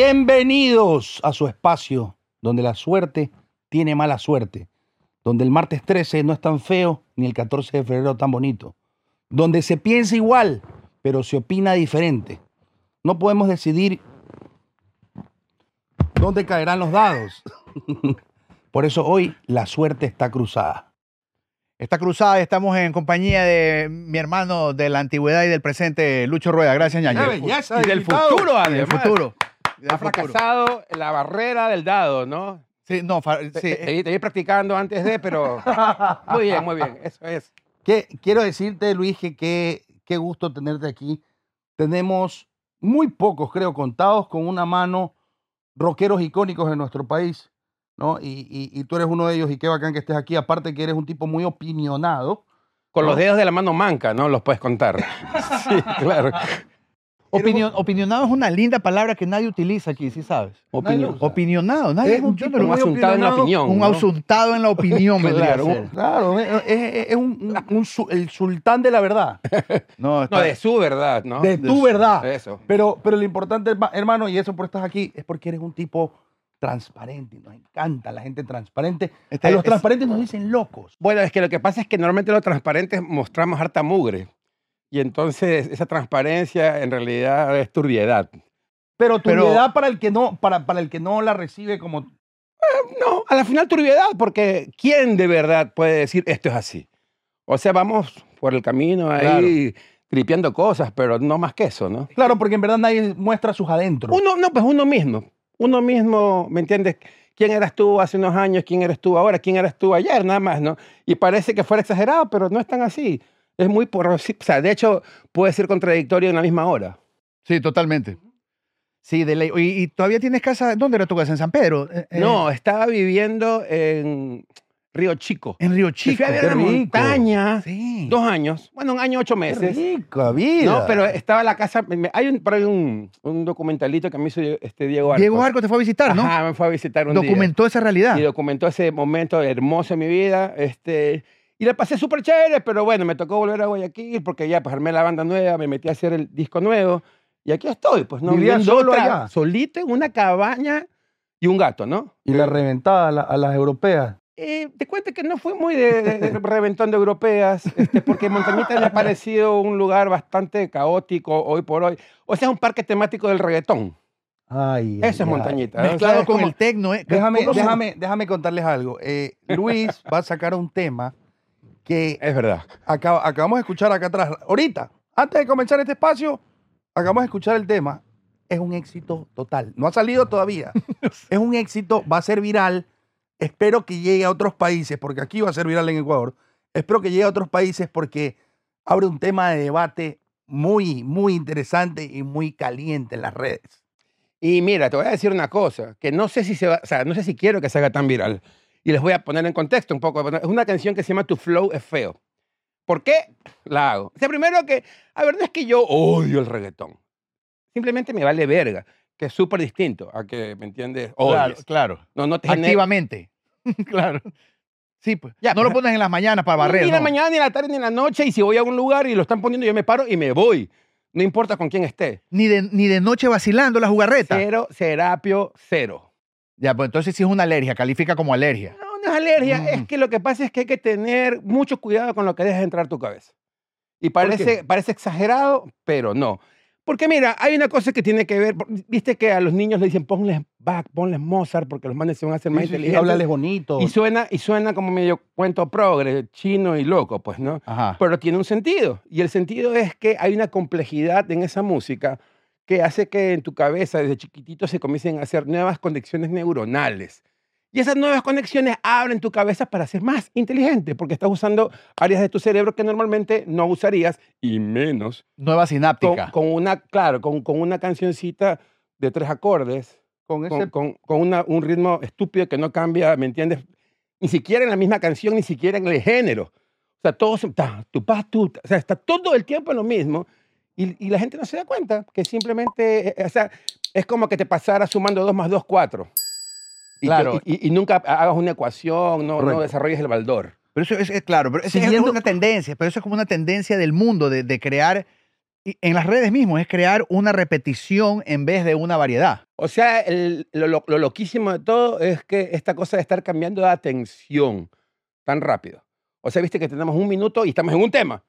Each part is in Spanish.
Bienvenidos a su espacio donde la suerte tiene mala suerte, donde el martes 13 no es tan feo ni el 14 de febrero tan bonito, donde se piensa igual, pero se opina diferente. No podemos decidir dónde caerán los dados. Por eso hoy la suerte está cruzada. Está cruzada, estamos en compañía de mi hermano de la antigüedad y del presente, Lucho Rueda. Gracias, ñaño. ¡Qué belleza Y de del futuro, Del además. futuro. Ha fracasado la barrera del dado, ¿no? Sí, no, Te, sí, te te vi practicando antes de, pero muy bien, muy bien. Eso es. Que- quiero decirte, Luis, que qué, qué gusto tenerte aquí. Tenemos muy pocos, creo, contados con una mano, rockeros icónicos en nuestro país, ¿no? Y, y- y tú eres uno de ellos y qué bacán que estés aquí. Aparte que eres un tipo muy opinionado. Con los dedos de la mano manca, ¿no? Los puedes contar. Sí, claro. Opinion- opinionado es una linda palabra que nadie utiliza aquí, ¿sí sabes? Opinión. Opinionado, nadie Es un tipo muy asuntado en la opinionado, opinión. un ¿no? asuntado en la opinión vendría Claro. Claro, es, es- es un, un- un el sultán de la verdad, No, de su verdad, ¿no? de tu verdad. Eso. Pero, pero lo importante, herma- hermano, y eso por estás aquí, es porque eres un tipo transparente. y Nos encanta la gente transparente. Este a los es- transparentes nos dicen locos. Bueno, es que lo que pasa es que normalmente los transparentes mostramos harta mugre. Y entonces esa transparencia en realidad es turbiedad. Pero tu Pero- para el que no, para, para el que no la recibe como No, a la final turbiedad, porque ¿quién de verdad puede decir esto es así? O sea, vamos por el camino ahí tripeando cosas, pero no más que eso, ¿no? Claro, porque en verdad nadie muestra sus adentros. Uno, no, pues uno mismo. Uno mismo, ¿me entiendes? ¿Quién eras tú hace unos años? ¿Quién eres tú ahora? ¿Quién eras tú ayer? Nada más, ¿no? Y parece que fuera exagerado, pero no es tan así. Es muy por... O sea, de hecho, puede ser contradictorio en la misma hora. Sí, totalmente. Sí, de ley. Y, y todavía tienes casa, ¿dónde era tu casa? ¿En San Pedro? Eh, eh, No, estaba viviendo en Río Chico. En Río Chico. fui a ver qué la rico. montaña. Sí. Dos años. Bueno, un año, ocho Qué meses. rica vida. No, pero estaba la casa. Hay un, por ahí un, un documentalito que me hizo este Diego Arcos. Diego Arco te fue a visitar, ¿no? Ajá, me fue a visitar un día. Documentó esa realidad. y documentó ese momento hermoso en mi vida. Este, y la pasé súper chévere, pero bueno, me tocó volver a Guayaquil porque ya pues armé la banda nueva, me metí a hacer el disco nuevo y aquí estoy, pues no ¿Vivías viviendo solo otra- allá? solito en una cabaña y un gato, ¿no? Y la reventada a, la- a las europeas. Eh, te cuento que no fue muy de, de- de reventón de europeas, este, porque Montañita me ha parecido un lugar bastante caótico hoy por hoy. O sea, un parque temático del reggaetón. Ay, Eso ay, es. Montañita. ¿no? Mezclado O sea, con como- el tecno, ¿eh? Déjame, ¿Cómo se- déjame, déjame contarles algo. Eh, Luis va a sacar un tema que Es verdad. acaba- acabamos de escuchar acá atrás. Ahorita, antes de comenzar este espacio, acabamos de escuchar el tema. Es un éxito total. No ha salido todavía. es un éxito, va a ser viral. Espero que llegue a otros países, porque aquí va a ser viral en Ecuador. Espero que llegue a otros países porque abre un tema de debate muy, muy interesante y muy caliente en las redes. Y mira, te voy a decir una cosa, que no sé si se va, o sea, no sé si quiero que se haga tan viral. Y les voy a poner en contexto un poco. Es una canción que se llama Tu Flow es feo. ¿Por qué la hago? O sea, primero que, a ver, no es que yo odio el reggaetón. Simplemente me vale verga, que es súper distinto a que, ¿me entiendes? Claro, Odies. claro. No, no te Activamente. claro. Sí, pues. Ya, no lo pones en las mañanas para barrer. Ni en la mañana, ni en la tarde, ni en la noche. Y si voy a un lugar y lo están poniendo, yo me paro y me voy. No importa con quién esté. Ni de, ni de noche vacilando la jugarreta. Cero, serapio, cero. Ya, pues entonces sí es una alergia, califica como alergia. Alergia. Mm. Es que lo que pasa es que hay que tener mucho cuidado con lo que dejas entrar a tu cabeza. Y parece, parece exagerado, pero no. Porque mira, hay una cosa que tiene que ver. Viste que a los niños le dicen ponles Bach, ponles Mozart, porque los manes se van a hacer más Sí, sí, sí, inteligentes. háblales bonito. y, suena, y suena como medio cuento progre, chino y loco, pues, ¿no? Ajá. pero tiene un sentido. Y el sentido es que hay una complejidad en esa música que hace que en tu cabeza desde chiquitito se comiencen a hacer nuevas conexiones neuronales. Y esas nuevas conexiones abren tu cabeza para ser más inteligente, porque estás usando áreas de tu cerebro que normalmente no usarías, y menos Nueva con, sináptica. con una, claro, con, con una cancioncita de tres acordes, con ese con, con- con una- un ritmo estúpido que no cambia, ¿me entiendes? Ni siquiera en la misma canción, ni siquiera en el género. O sea, todo se- ta, tu, pa, tu, ta. o sea, está todo el tiempo en lo mismo y, y la gente no se da cuenta que simplemente, eh, o sea, es como que te pasara sumando 2 más 2, 4. Y, que- Claro. y, y- y nunca hagas una ecuación, no, no desarrolles el baldor. Pero eso es, es claro, pero eso es una tendencia, pero eso es como una tendencia del mundo de, de crear Y en las redes mismo es crear una repetición en vez de una variedad. O sea, el- lo, lo- lo loquísimo de todo es que esta cosa de estar cambiando de atención tan rápido. O sea, viste que tenemos un minuto y estamos en un tema.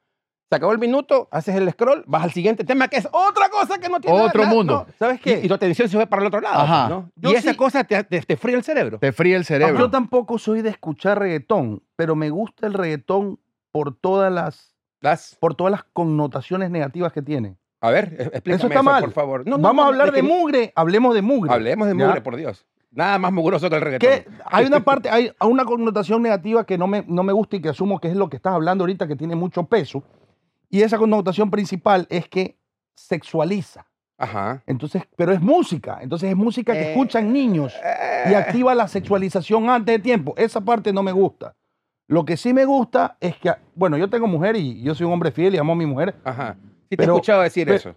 Se acabó el minuto, haces el scroll, vas al siguiente tema que es otra cosa que no tiene nada- Otro nada- mundo. no. ¿Sabes Y, qué? y tu atención se fue para el otro lado. Ajá. Y esa sí- cosa te, te, te fría el cerebro. Te fría el cerebro. Yo tampoco soy de escuchar reggaetón, pero me gusta el reggaetón por todas las, Las- por todas las connotaciones negativas que tiene. a ver, e- explícame Eso está mal. por favor. No, no, Vamos no, a hablar de que- mugre, hablemos de mugre. Hablemos de ¿ya? mugre, por Dios. Nada más mugroso que el reggaetón. Que hay una parte, hay una connotación negativa que no me, no me gusta y que asumo que es lo que estás hablando ahorita, que tiene mucho peso. Y esa connotación principal es que sexualiza. Ajá. Entonces, pero es música. Entonces es música que Eh, escuchan niños y activa la sexualización antes de tiempo. Esa parte no me gusta. Lo que sí me gusta es que, bueno, yo tengo mujer y yo soy un hombre fiel y amo a mi mujer. Ajá. Sí te Pero- he escuchado decir eso.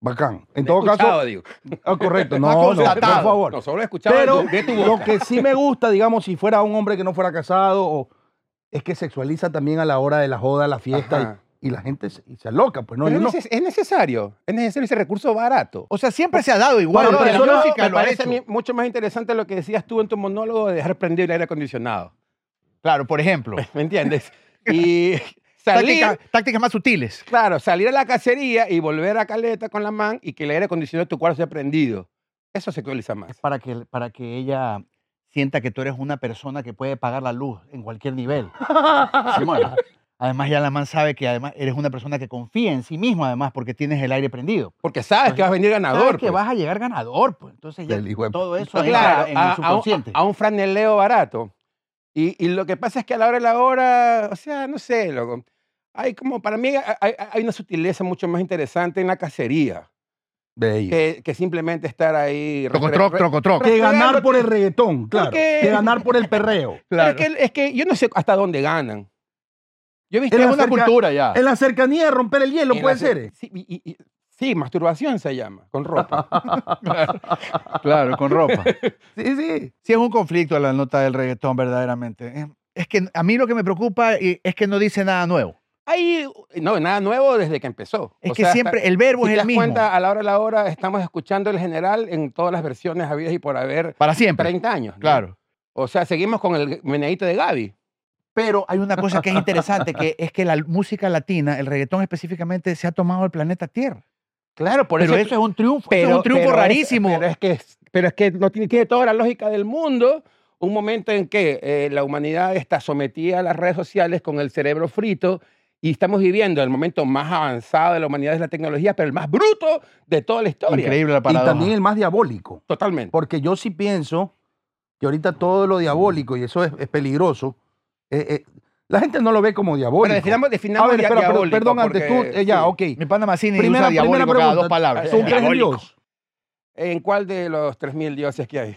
Bacán. En Te todo caso, digo. ah, correcto. No, no, por favor. No, solo he escuchado Pero de tu- lo que sí me gusta, digamos, si fuera un hombre que no fuera casado, o, es que sexualiza también a la hora de la joda, la fiesta. Y, la gente se, y se aloca. Pues no, Pero yo no- es, neces- es necesario. Es necesario ese recurso barato. O sea, siempre se ha dado igual. Bueno, ¿no? pero la no- música me lo ha parece a mí mucho más interesante lo que decías tú en tu monólogo de dejar prendido el aire acondicionado. Claro, por ejemplo. ¿Me entiendes? Y salir, Táctica- tácticas más sutiles. claro, salir a la cacería y volver a caleta con la man y que el aire acondicionado de tu cuarto sea prendido. Eso sexualiza más. Para que, para que ella sienta que tú eres una persona que puede pagar la luz en cualquier nivel. Simón. Además, ya la man sabe que además eres una persona que confía en sí mismo, además, porque tienes el aire prendido. Porque sabes que vas a venir Sabes ganador. que pues. vas a llegar ganador, pues. Entonces ya todo eso entra Claro, en a, el a un, subconsciente. a un franeleo barato. Y, y lo que pasa es que a la hora de la hora, o sea, no sé, loco. Hay como, para mí, hay, hay- una sutileza mucho más interesante en la cacería que, que simplemente estar ahí. Trocotroc, restre- trocotroc. Que ganar por el reggaetón, claro. Porque- Que ganar por el perreo. Pero es, que, es que yo no sé hasta dónde ganan. Yo he visto En una cerca- cultura ya. En la cercanía de romper el hielo, en puede ser. ¿eh? Sí, y- y- y- sí, masturbación se llama, con ropa. Claro, con ropa. Sí, sí. Sí, es un conflicto la nota del reggaetón, verdaderamente. Es que a mí lo que me preocupa es que no dice nada nuevo. Hay, no, nada nuevo desde que empezó. Es O que sea, siempre hasta- el verbo si es te el das mismo. cuenta, a la hora de la hora estamos escuchando el general en todas las versiones habidas y por haber Para siempre. 30 años. ¿no? Claro. O sea, seguimos con el meneíto de Gaby. Pero hay una cosa que es interesante, que es que la música latina, el reggaetón específicamente, se ha tomado el planeta Tierra. Claro, por Pero eso. eso es un triunfo, eso es un triunfo pero es- rarísimo. pero es que, pero es que no tiene, tiene toda la lógica del mundo. Un momento en que eh, la humanidad está sometida a las redes sociales con el cerebro frito y estamos viviendo el momento más avanzado de la humanidad es la tecnología, pero el más bruto de toda la historia. Increíble la Y paradoja. también el más diabólico. Totalmente. Porque yo sí pienso que ahorita todo lo diabólico, y eso es, es peligroso, eh, eh, la gente no lo ve como diabólico. Bueno, definamos, definamos a ver, dia- espera, pero- diabólico, perdón, antes tú, eh, ya, sí. ok. Mi pana Mazzini Primera- usa diabólico primera cada pregunta. dos palabras. ¿Tú crees en. Dios? ¿En cuál de los 3.000 dioses que hay?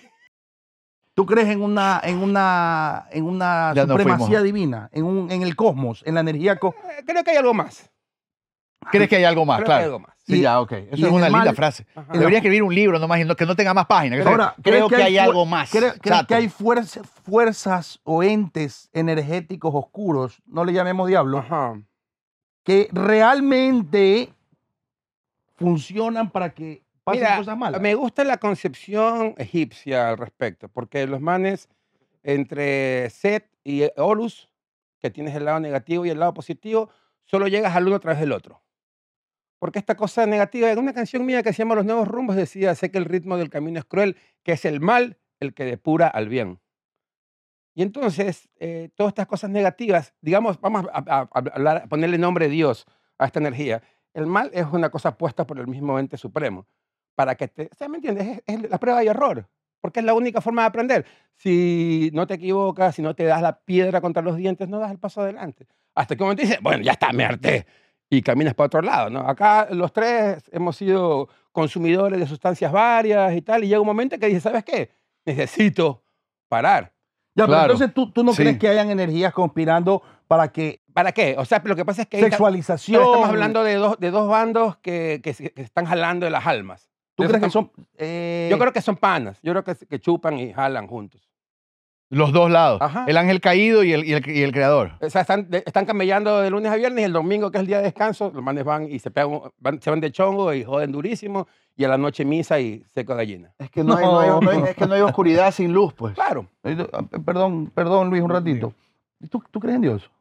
¿Tú crees en una, en una, en una Ya supremacía divina, en, un, en el cosmos, en la energía? co- Eh, Creo que hay algo más. ¿Crees que hay algo más? Creo que hay Claro. algo más. Sí, Y- ya, ok. Eso es una linda mal- frase. Ajá. Debería escribir un libro nomás y no- que no tenga más páginas. Ahora, creo que hay algo más. ¿Crees, crees Chato. que hay fuerza- fuerzas o entes energéticos oscuros, no le llamemos diablo, Ajá. que realmente funcionan para que pasen Mira, cosas malas? me gusta la concepción egipcia al respecto, porque los manes entre Set y Horus, que tienes el lado negativo y el lado positivo, solo llegas al uno a través del otro. Porque esta cosa negativa, en una canción mía que se llama Los Nuevos Rumbos, decía, sé que el ritmo del camino es cruel, que es el mal el que depura al bien. Y entonces, eh, todas estas cosas negativas, digamos, vamos a, a- a hablar- ponerle nombre Dios a esta energía. El mal es una cosa puesta por el mismo ente supremo para que te... O sea, ¿me entiendes? Es, es la prueba y error, porque es la única forma de aprender. Si no te equivocas, si no te das la piedra contra los dientes, no das el paso adelante. Hasta que un momento dices, bueno, ya está, me harté, y caminas para otro lado, ¿no? Acá los tres hemos sido consumidores de sustancias varias y tal, y llega un momento que dices, ¿sabes qué? Necesito parar. Ya, pero Claro. entonces tú, tú no Sí. crees que hayan energías conspirando para que ¿Para qué? O sea, lo que pasa es que... está- sexualización... pero estamos hablando de dos, de dos bandos que, que se- que están jalando de las almas. ¿Tú crees que son...? eh, Yo creo que son panas. Yo creo que, que chupan y jalan juntos. Los dos lados. Ajá. El ángel caído y el, y el, y el creador. O sea, están, de- están camellando de lunes a viernes y el domingo, que es el día de descanso, los manes van y se pegan, van- se van de chongo y joden durísimo y a la noche misa y seco gallina. Es que no, hay, no hay- no hay- es que no hay oscuridad sin luz, pues. Claro. Eh, Perdón, perdón, Luis, un ratito. ¿Y ¿Tú, ¿Tú crees en Dios?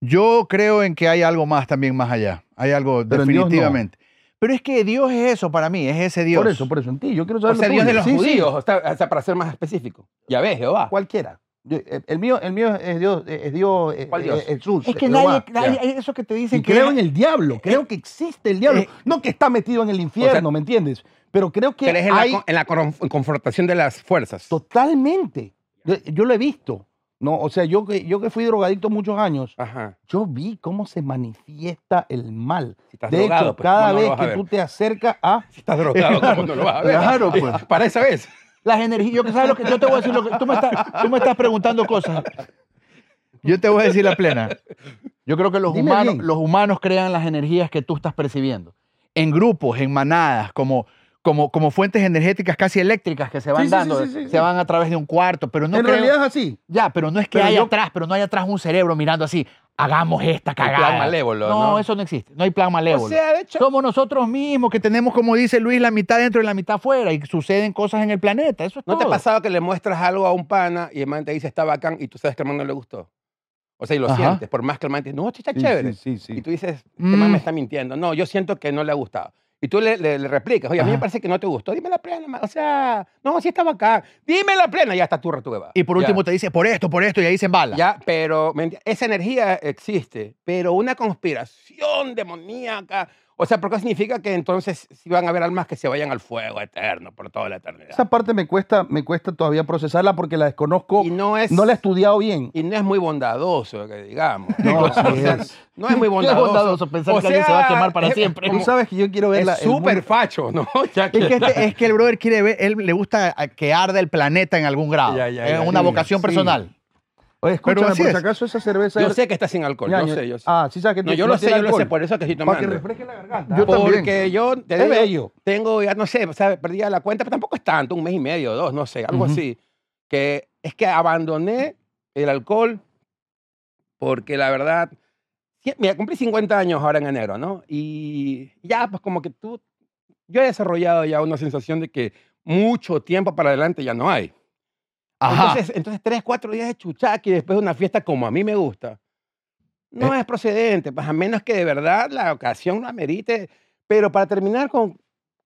Yo creo en que hay algo más también más allá. Hay algo Pero definitivamente. Pero es que Dios es eso para mí, es ese Dios. Por eso, por eso, en ti. Yo quiero saber O sea, Dios de los Sí, sí, judíos, o sea, o sea, para ser más específico. Ya ves, Jehová. Cualquiera. Yo- el, mío, el mío es Dios, es Dios, eh, ¿Cuál Dios? eh, Jesús. Es que nadie, nadie- eso que te dicen Y que creo es- en el diablo, creo que existe el diablo. eh, no que está metido en el infierno, ¿me entiendes? Pero creo que Crees en, hay la, en la con- confrontación de las fuerzas. totalmente. Yo, yo lo he visto. No, o sea, yo que, yo que fui drogadicto muchos años, Ajá. yo vi cómo se manifiesta el mal. Si estás De drogado, hecho, pues, cada ¿cómo no lo vez que tú te acercas a... Si estás drogado, ¿cómo no lo vas a ver? Claro, pues. Para esa vez. las energías, yo que sabes lo que yo te voy a decir, lo que tú me estás, tú me estás preguntando cosas. Yo te voy a decir la plena. Yo creo que los Dime humanos, bien. los humanos crean las energías que tú estás percibiendo. En grupos, en manadas, como, como, como fuentes energéticas casi eléctricas que se van Sí, sí, sí, dando, sí, sí, se sí. van a través de un cuarto, pero no en creo- realidad es así. Ya, pero no es que Pero hay yo- atrás, pero no hay atrás un cerebro mirando así, hagamos esta plan cagada. malévolo, no, ¿no? eso no existe. No hay plan malévolo. O sea, de hecho, Somos nosotros mismos que tenemos, como dice Luis, la mitad dentro y la mitad fuera y suceden cosas en el planeta. Eso es ¿no te ha pasado que le muestras algo a un pana y el man te dice está bacán y tú sabes que al man no le gustó? O sea, y lo Ajá. sientes, por más que el man te dice, no, esto está Sí, chévere. sí, sí, sí. Y tú dices, este Mm. man me está mintiendo. No, yo siento que no le ha gustado. Y tú le, le- le replicas, oye, a mí me parece que no te gustó. Dime la plena. O sea, no, sí está bacán. Dime la plena, ya está tu retueba. Y por último te dice, por esto, por esto, y ahí se embala. Ya, pero ¿me enti- esa energía existe, pero una conspiración demoníaca. O sea, porque significa que entonces sí van a haber almas que se vayan al fuego eterno por toda la eternidad. Esa parte me cuesta, me cuesta todavía procesarla porque la desconozco, y no es, no la he estudiado bien. y no es muy bondadoso, que digamos. No, O sea, sí es. no es muy Qué bondadoso. bondadoso pensar O que alguien se va a quemar para es- siempre. Tú sabes que yo quiero ver la... es el mundo- súper facho, ¿no? Ya Es que, este- es que el brother quiere ver, él le gusta a- que arda el planeta en algún grado. Ya, ya, es una sí, vocación sí. Oye, Pero escúchame, así por si es. acaso esa cerveza... Yo es- sé que está sin alcohol, Ñaño. yo sé, yo sé. Ah, sí sabes que no, yo lo sé, tiene yo lo sé, por eso que estoy Para que tomando. refresque la garganta. Yo también. Porque yo te Es digo, bello. tengo ya, no sé, o sea, perdí ya la cuenta, pero tampoco es tanto, un mes y medio, dos, no sé, algo Ujú. así. Que es que abandoné el alcohol porque la verdad, sí, mira, cumplí 50 años ahora en enero, ¿no? Y ya, pues como que tú, yo he desarrollado ya una sensación de que mucho tiempo para adelante ya no hay. Ajá. Entonces, entonces, tres, cuatro días de chuchaqui después de una fiesta como a mí me gusta, no es procedente, pues a menos que de verdad la ocasión lo amerite. Pero para terminar con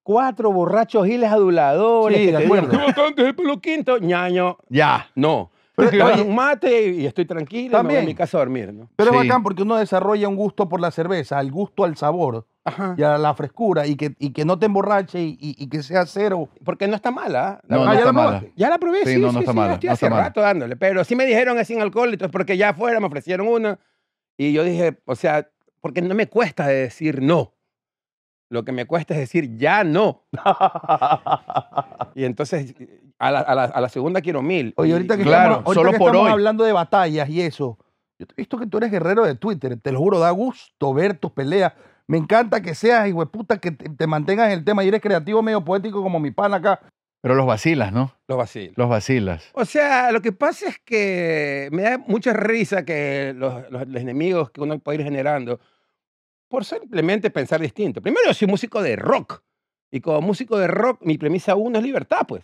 cuatro borrachos giles aduladores, Sí, que de digan, acuerdo. "Qué bacán que es el pelo quinto, ñaño, ya. no. Pero, Me doy oye, un mate y estoy tranquilo y me voy a También. mi casa a dormir, ¿no? pero es Sí. bacán porque uno desarrolla un gusto por la cerveza, el gusto al sabor Ajá. y a la frescura y que, y que no te emborrache y, y- y que sea cero. Porque no está mala. La No, Ah, ya está la mala. Ya la probé, Sí, sí, no, sí, no está sí, mala, estoy no hace está mala. rato dándole. Pero sí me dijeron es sin alcohol, entonces porque ya afuera me ofrecieron una y yo dije, o sea, porque no me cuesta decir no. Lo que me cuesta es decir ya no. Y entonces a la, a la- a la segunda quiero mil. Oye, ahorita que Claro, estamos, ahorita solo que por estamos hoy. hablando de batallas y eso, yo te he visto que tú eres guerrero de Twitter, te lo juro, da gusto ver tus peleas. Me encanta que seas, hijo de puta, que te, te mantengas en el tema y eres creativo, medio poético como mi pan acá. Pero los vacilas, ¿no? Los vacilos. Los vacilas. O sea, lo que pasa es que me da mucha risa que los, los- los enemigos que uno puede ir generando por simplemente pensar distinto. Primero, yo soy músico de rock. Y como músico de rock, mi premisa uno es libertad, pues.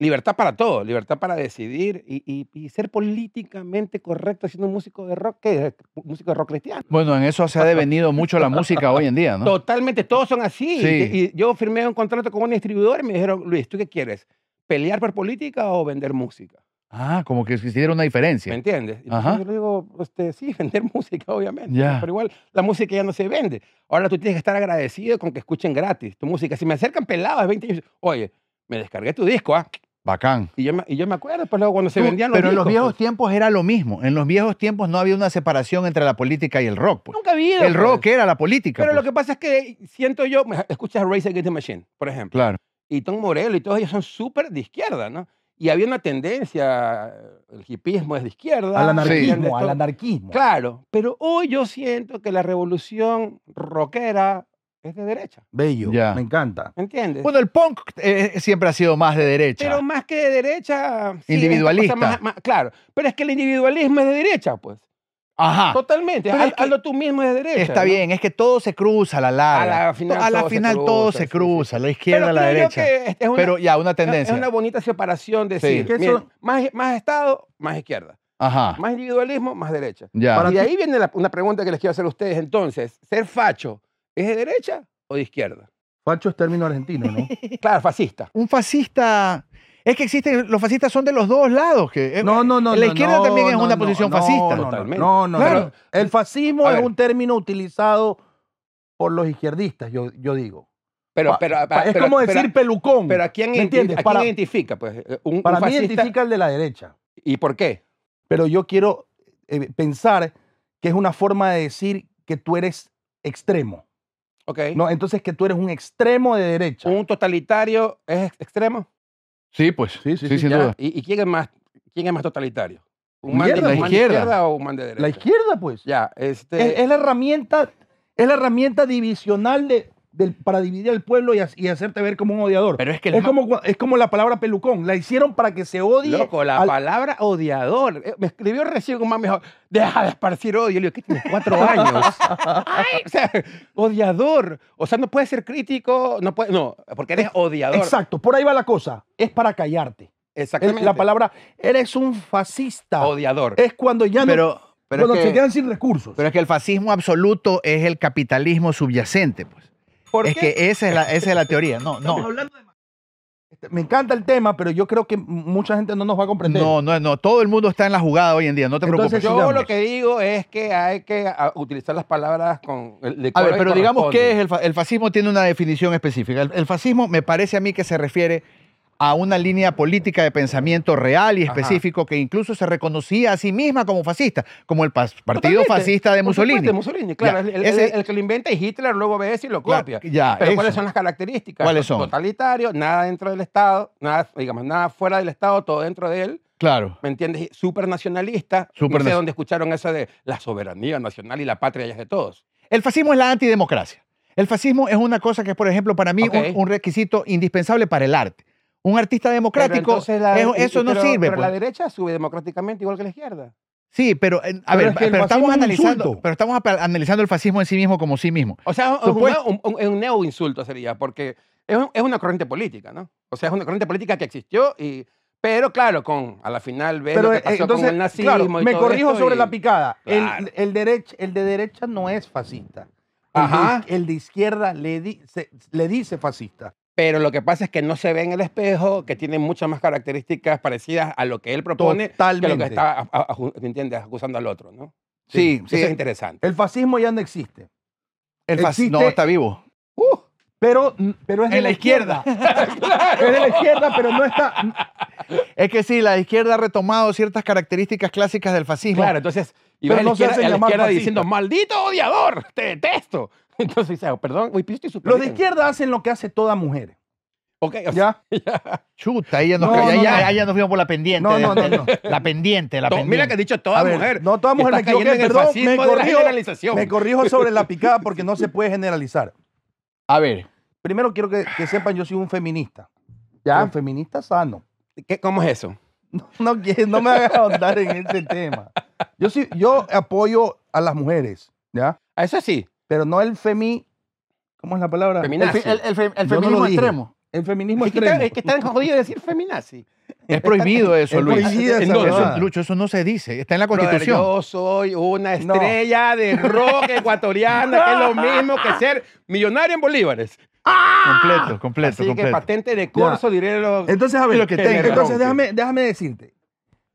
Libertad para todo, libertad para decidir y, y- y ser políticamente correcto siendo un músico de rock, ¿qué es? Músico de rock cristiano. Bueno, en eso se ha devenido mucho la música hoy en día, ¿no? Totalmente, todos son así. Sí. Y, y yo firmé un contrato con un distribuidor y me dijeron, Luis, ¿tú qué quieres? ¿Pelear por política o vender música? Ah, como que existiera una ¿Me diferencia. entiendes? Y Ajá. yo digo, este, sí, vender música, obviamente. Ya. Pero igual la música ya no se vende. Ahora tú tienes que estar agradecido con que escuchen gratis tu música. Si me acercan peladas 20 años, oye, me descargué tu disco, ¿ah? Bacán. Y yo me, y yo me acuerdo, pues luego cuando se Tú, vendían los pero en los viejos pues, tiempos era lo mismo. En los viejos tiempos no había una separación entre la política y el rock. pues. Nunca ha habido. El pues. rock era la política. Pero lo pues. que pasa es que siento yo, escuchas Race Against the Machine, por ejemplo. Claro. y Tom Morello y todos ellos son súper de izquierda, ¿no? Y había una tendencia, el hipismo es de izquierda. Al anarquismo, al anarquismo. Claro, pero hoy yo siento que la revolución rockera es de derecha. Bello. Ya. Me encanta. ¿Me entiendes? Bueno, el punk eh, siempre ha sido más de derecha. pero más que de derecha. sí, Individualista. cosa más- más- claro, pero es que el individualismo es de derecha, pues. Ajá. Totalmente. Pero Haz- es que- hazlo tú mismo es de derecha. Está ¿no? bien, es que todo se cruza a la larga. A la final a la todo se final todo cruza, se sí, sí, cruza, sí. la izquierda, Pero la creo yo derecha. que es- es una- Pero ya, una Es tendencia. una bonita separación de Sí. decir, Que miren, más, más Estado, más izquierda. Ajá. Más individualismo, más derecha. Ya. Para y de ti- ahí viene la- una pregunta que les quiero hacer a ustedes. Entonces, ¿ser facho es de derecha o de izquierda? Facho es término argentino, ¿no? Claro, fascista. Un fascista. Es que existen, los fascistas son de los dos lados. Que, eh, No, no, no. La izquierda no, también es no, una no, posición no, fascista. No, no, Totalmente. no, no, Claro. El fascismo es un término utilizado por los izquierdistas, yo, yo digo. Pero, pero, pa- es pero- como pero- decir pelucón. Pero ¿a quién, ¿Me entiendes? a quién Para- identifica? Pues, Eh, un, un Para mí identifica el de la derecha. ¿Y por qué? Pero yo quiero eh, pensar que es una forma de decir que tú eres extremo. Ok. ¿no? Entonces que tú eres un extremo de derecha. ¿Un totalitario es ex- extremo? Sí, pues. Sí, sí, sí, sin Ya. duda. ¿Y, y quién, es más, quién es más totalitario? ¿Un man, de, la izquierda. izquierda o un man de derecha? La izquierda, pues. Ya, este... Es, es la herramienta, es la herramienta divisional de, del- para dividir al pueblo y, ha- y hacerte ver como un odiador. Pero es que es, como, es como la palabra pelucón. La hicieron para que se odie. Loco, la al- palabra odiador. Eh, Me escribió recién un mejor. Deja de esparcir odio. Le digo, ¿qué tienes? Cuatro años. Ay, o sea, odiador. O sea, no puedes ser crítico. No, puede, no porque eres odiador. Exacto, por ahí va la cosa. Es para callarte. Exactamente. la palabra, eres un fascista. odiador. Es cuando ya no, Pero, pero, cuando es se que, quedan sin recursos. pero es que el fascismo absoluto es el capitalismo subyacente. Pues. ¿Por Es qué? que esa es la, esa es la teoría. No, Estamos no. hablando de- Este, Me encanta el tema, pero yo creo que mucha gente no nos va a comprender. No, no, no. Todo el mundo está en la jugada hoy en día. No te Entonces, preocupes. Yo lo que digo es que hay que a, utilizar las palabras con el A ver, pero digamos que es el, fa- el fascismo tiene una definición específica. El, el fascismo me parece a mí que se refiere a una línea política de pensamiento real y Ajá. específico que incluso se reconocía a sí misma como fascista, como el Partido Totalmente. Fascista de Mussolini. supuesto, Mussolini, claro. Ya, el, el- ese- el- que lo inventa es Hitler, luego ve eso y lo copia. ya, Pero eso. ¿cuáles son las características? ¿Cuáles son? Totalitario, nada dentro del Estado, nada, digamos, nada fuera del Estado, todo dentro de él. Claro. ¿Me entiendes? Súper nacionalista. Súper no sé dónde escucharon eso de la soberanía nacional y la patria ya es de todos. El fascismo es la antidemocracia. El fascismo es una cosa que, por ejemplo, para mí Ok. un, un requisito indispensable para el arte. Un artista democrático, la- eso, eso no sirve. Pero la pues. derecha sube democráticamente igual que la izquierda. Sí, pero, a Pero ver, es que el pero estamos analizando, insulto. pero estamos analizando el fascismo en sí mismo como sí mismo. O sea, es un, un, un- un neo-insulto sería, porque es, un- es una corriente política, ¿no? O sea, es una corriente política que existió y... Pero claro, con a la final ves Pero lo que eh, pasó entonces, con el nazismo claro, y me todo corrijo esto sobre y- la picada. Claro. El, el, derech- el de derecha no es fascista. El, Ajá. de, el de izquierda le, di- se- le dice fascista. Pero lo que pasa es que no se ve en el espejo, que tiene muchas más características parecidas a lo que él propone que lo Totalmente. que está, a- a- aju- ¿me entiendes? acusando al otro, ¿no? Sí, Eso es interesante. El fascismo ya no existe. El fas- existe- no, está vivo. Uh, Pero, pero es de En la izquierda. es de la izquierda, pero no está. Es que sí, la izquierda ha retomado ciertas características clásicas del fascismo. claro, entonces, y Pero la no se izquierda, a la izquierda diciendo, maldito odiador, te detesto. Entonces dice, "Oh, perdón, uy, pues Los de bien". izquierda hacen lo que hace toda mujer. Ok, o sea, ¿Ya? Chuta, ahí ya nos, No, no, ya- ya nos fuimos por la pendiente. No, no, no, no. La pendiente, la pendiente. mira que has dicho toda A ver, mujer. no, toda mujer me equivoqué, en el perdón, me corrijo, generalización. me corrijo sobre la picada porque no se puede generalizar. A ver, Primero quiero que, que sepan, yo soy un feminista. ¿Ya? Un feminista sano. ¿Qué- ¿Cómo es eso? No, no, quiero- no me hagas ahondar en ese tema. Yo, sí, yo apoyo a las mujeres, ¿ya? A eso sí. Pero no el femi... ¿Cómo es la palabra? Feminazi. el, el no feminismo extremo. El feminismo Es que, extremo. está, es que están jodidos de decir feminazi. Es prohibido eso, Es Luis. prohibida esa Eso-. Lucho, eso no se dice. Está en la Brother, Constitución. yo soy una No. estrella de rock ecuatoriana, que es lo mismo que ser millonario en bolívares. Completo, completo, Así que patente de curso, diré lo... Entonces, a ver, lo que me entonces déjame, déjame decirte.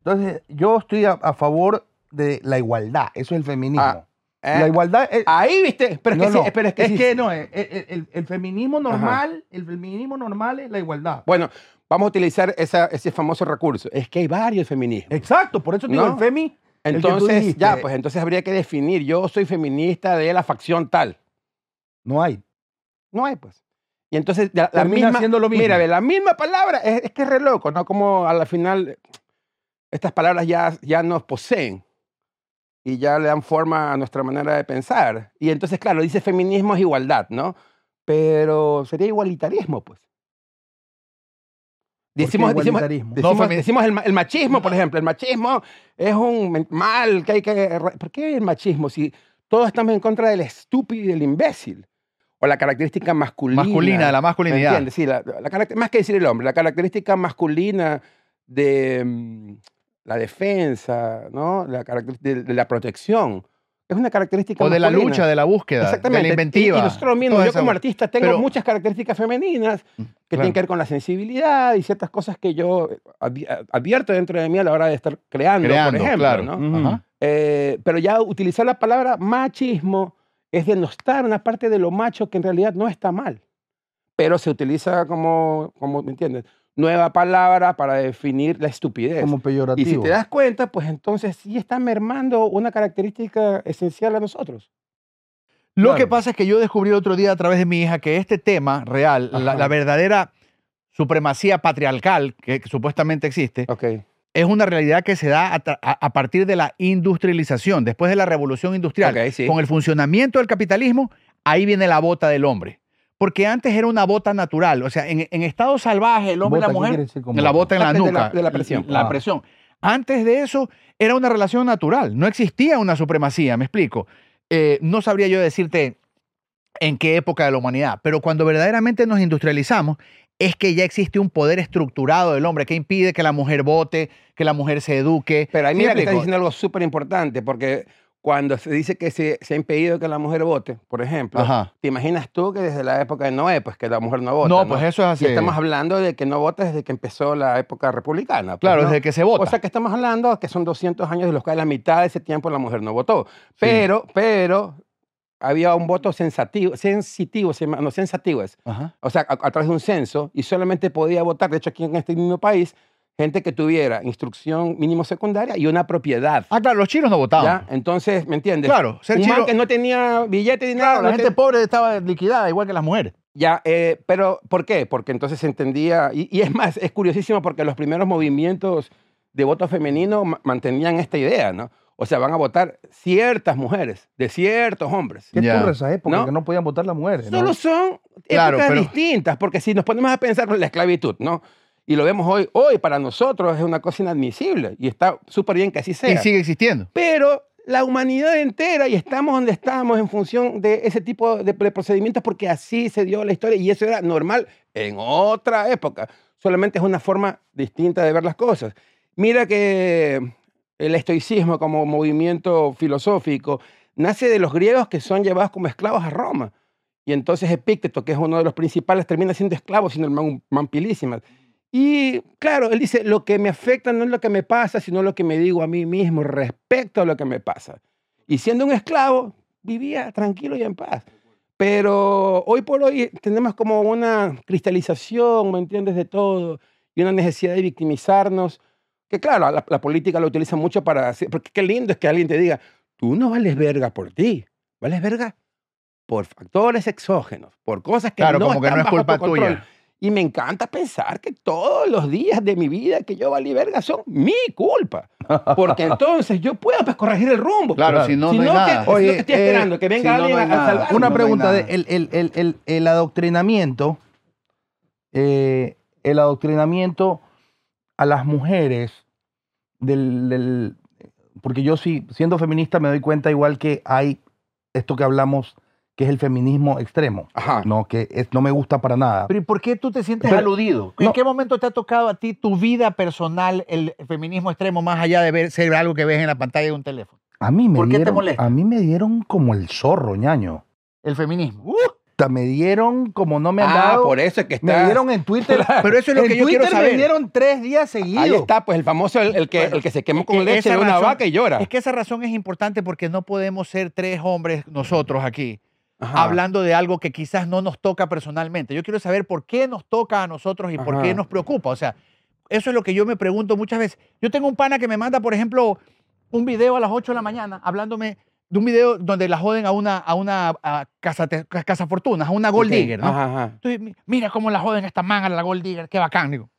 Entonces, yo estoy a, a favor de la igualdad. Eso es el feminismo. Ah, eh, la igualdad es... Ahí, viste, pero es no, que, sí, pero es que, sí- no, el, el- el- feminismo normal, el feminismo normal es la igualdad. Bueno, vamos a utilizar esa- ese famoso recurso. Es que hay varios feminismos. Exacto, por eso te digo, No. el femi... Entonces, ya, pues entonces habría que definir, yo soy feminista de la facción tal. No hay. No hay, pues. Y entonces, la, la misma, siendo lo mismo. mira, ve, la misma palabra, es, es que es re loco, ¿no? Como a la final, estas palabras ya, ya nos poseen y ya le dan forma a nuestra manera de pensar. Y entonces, claro, dice feminismo es igualdad, ¿no? pero sería igualitarismo, pues. Decimos, decimos, igualitarismo? decimos- No, femi- decimos el, ma- el machismo, por ejemplo. El machismo es un mal que hay que... ¿Por qué el machismo? Si todos estamos en contra del estúpido y del imbécil. O la característica masculina. Masculina, la ¿Me masculinidad. entiendes? Sí, la, la caracter- más que decir el hombre, la característica masculina de mm, la defensa, ¿no? La de, de la protección. Es una característica O de la lucha, de la búsqueda, Exactamente. de la inventiva. Y, y nosotros mismos, yo como artista tengo Pero- muchas características femeninas que Claro. tienen que ver con la sensibilidad y ciertas cosas que yo advi- advierto dentro de mí a la hora de estar creando, Creando, por ejemplo. claro. ¿no? Ujú. Ajá. Eh, pero ya utilizar la palabra machismo es denostar una parte de lo macho que en realidad no está mal. Pero se utiliza como, como ¿me entiendes? Nueva palabra para definir la estupidez. Como y peyorativo. si te das cuenta, pues entonces sí está mermando una característica esencial a nosotros. Lo Claro. que pasa es que yo descubrí otro día a través de mi hija que este tema real, la, verdadera supremacía patriarcal que, que supuestamente existe, es una realidad que se da a, tra- a- a partir de la industrialización, después de la revolución industrial. Sí. Con el funcionamiento del capitalismo, ahí viene la bota del hombre. Porque antes era una bota natural. O sea, en, en estado salvaje, el hombre y la ¿qué mujer la bota en la de nuca. la- de la presión. La Ah. presión. Antes de eso era una relación natural. No existía una supremacía, me explico. Eh, no sabría yo decirte en qué época de la humanidad, pero cuando verdaderamente nos industrializamos es que ya existe un poder estructurado del hombre que impide que la mujer vote, que la mujer se eduque. Pero ahí ¿Sí me mira que estás explico? diciendo algo súper importante, porque cuando se dice que se, se ha impedido que la mujer vote, por ejemplo, Ajá. ¿te imaginas tú que desde la época de Noé, pues que la mujer no vota? No, pues eso es Y así. estamos hablando de que no vota desde que empezó la época republicana. pues, Claro, ¿no? desde que se vota. O sea que estamos hablando que son 200 años de los cuales la mitad de ese tiempo la mujer no votó. Pero, pero había un voto sensativo, sensitivo, no, sensativo es. Ajá. O sea, a, a través de un censo y solamente podía votar, de hecho aquí en este mismo país, gente que tuviera instrucción mínimo secundaria y una propiedad. Ah, claro, los chinos no votaban. ¿ya? Entonces, ¿me entiendes? Claro, ser un man chino- que no tenía billete ni nada. Claro, la no gente te- pobre estaba liquidada, igual que las mujeres. Ya, eh, pero ¿por qué? Porque entonces se entendía, y, y es más, es curiosísimo porque los primeros movimientos de voto femenino ma- mantenían esta idea, ¿no? O sea, van a votar ciertas mujeres, de ciertos hombres. ¿Qué Ya. ocurre esa época ¿No? que no podían votar las mujeres? ¿no? Solo son Claro, épocas pero- distintas, porque si nos ponemos a pensar en la esclavitud, ¿no? Y lo vemos hoy, hoy para nosotros es una cosa inadmisible y está súper bien que así sea. Y sigue existiendo. Pero la humanidad entera y estamos donde estamos en función de ese tipo de, procedimientos porque así se dio la historia y eso era normal en otra época. Solamente es una forma distinta de ver las cosas. Mira que el estoicismo como movimiento filosófico nace de los griegos que son llevados como esclavos a Roma. Y entonces Epícteto, que es uno de los principales, termina siendo esclavo, siendo el man, man. Y claro, él dice, lo que me afecta no es lo que me pasa, sino lo que me digo a mí mismo respecto a lo que me pasa. Y siendo un esclavo, vivía tranquilo y en paz. Pero hoy por hoy tenemos como una cristalización, ¿me entiendes?, de todo y una necesidad de victimizarnos, que claro, la, la política lo utiliza mucho para hacer, porque qué lindo es que alguien te diga, tú no vales verga por ti, vales verga por factores exógenos, por cosas que Claro, no como que no están es bajo culpa tu tuya. Y me encanta pensar que todos los días de mi vida que yo valí verga son mi culpa. Porque entonces yo puedo pues, corregir el rumbo. Claro, si no, Si no hay no, nada. Oye, lo que estoy eh, esperando, que venga si no, no alguien a- a. Una pregunta, de el, el- el- el- el adoctrinamiento, eh, el adoctrinamiento a las mujeres, del, del- porque yo sí, siendo feminista me doy cuenta igual que hay esto que hablamos, que es el feminismo extremo, Ajá. no, que es- no me gusta para nada. Pero ¿y por qué tú te sientes Pero- aludido? ¿En no. qué momento te ha tocado a ti tu vida personal, el feminismo extremo, más allá de ver, ser algo que ves en la pantalla de un teléfono? A mí me ¿Por qué te dieron, molesta? a mí me dieron como el zorro, ñaño. El feminismo. Puta, Me dieron como no me han Ah, dado. por eso es que me está. dieron en Twitter. Pero eso es lo en que yo quiero Twitter saber. me dieron tres días seguidos. Ahí está, pues el famoso, el, el que, Bueno, el que se quemó es con que leche de una razón- vaca y llora. Es que esa razón es importante porque no podemos ser tres hombres nosotros aquí Ajá. hablando de algo que quizás no nos toca personalmente. Yo quiero saber por qué nos toca a nosotros y por qué nos preocupa. O sea, eso es lo que yo me pregunto muchas veces. Yo tengo un pana que me manda, por ejemplo, un video a las 8 de la mañana hablándome de un video donde la joden a una, a una a casa, casa fortunas, a una gold digger, ¿no? Ajá. Entonces, mi- mira cómo la joden a esta man, a la Gold Digger, qué bacán, digo.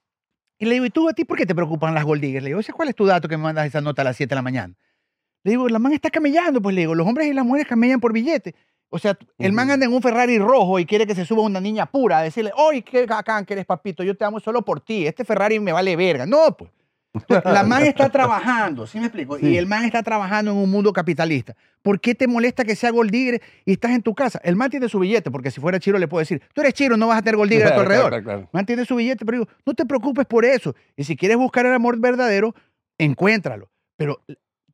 Y le digo, ¿y tú a ti por qué te preocupan las Gold Diggers? Le digo, "¿Ese ¿cuál es tu dato que me mandas esa nota a las 7 de la mañana? Le digo, la man está camellando, pues le digo, los hombres y las mujeres camellan por billete. O sea, el man anda en un Ferrari rojo y quiere que se suba una niña pura a decirle, ¡ay, qué bacán que eres papito! Yo te amo solo por ti. Este Ferrari me vale verga. No, pues. Entonces, La man está trabajando, ¿sí me explico? Sí. Y el man está trabajando en un mundo capitalista. ¿Por qué te molesta que sea gold digger y estás en tu casa? El man tiene su billete, porque si fuera chiro le puedo decir, tú eres chiro, no vas a tener gold digger a tu claro, alrededor. claro, claro. Man tiene su billete, pero digo, no te preocupes por eso. Y si quieres buscar el amor verdadero, encuéntralo. Pero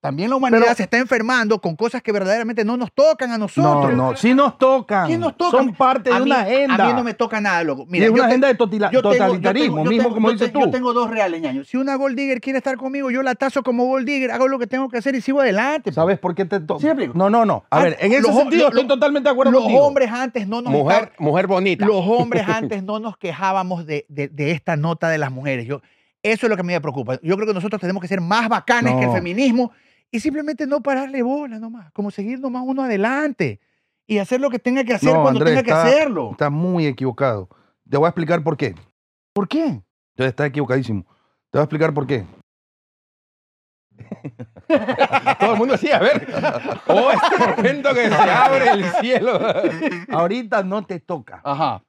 también la humanidad Pero- se está enfermando con cosas que verdaderamente no nos tocan a No, nosotros. no, sí nos tocan. ¿Quién nos toca? Son parte de A mí- una agenda. A mí no me toca nada, loco. Mira, es yo una te- agenda de totila- yo tengo- yo totalitarismo, tengo- yo mismo tengo- como dices tú. Yo tengo dos reales, ñaño. Si una gold digger quiere estar conmigo, yo la tazo como gold digger, hago lo que tengo que hacer y sigo adelante. ¿Sabes por qué te toca? ¿Sí? No, no, no. A Ah, ver, en ese sentido lo- estoy lo- totalmente de acuerdo Los contigo. hombres antes no nos Mujer, estaban- mujer bonita. Los hombres antes no nos quejábamos de, de- de esta nota de las mujeres. Yo, eso es lo que a mí me preocupa. Yo creo que nosotros tenemos que ser más bacanes que el No. feminismo y simplemente no pararle bola nomás, como seguir nomás uno adelante y hacer lo que tenga que hacer No, cuando Andrés, tenga que está- hacerlo. Estás muy equivocado. Te voy a explicar por qué. ¿Por qué? Entonces estás equivocadísimo. Te voy a explicar por qué. Todo el mundo así, a ver. Oh, este momento que se abre el cielo. Ahorita no te toca. Ajá.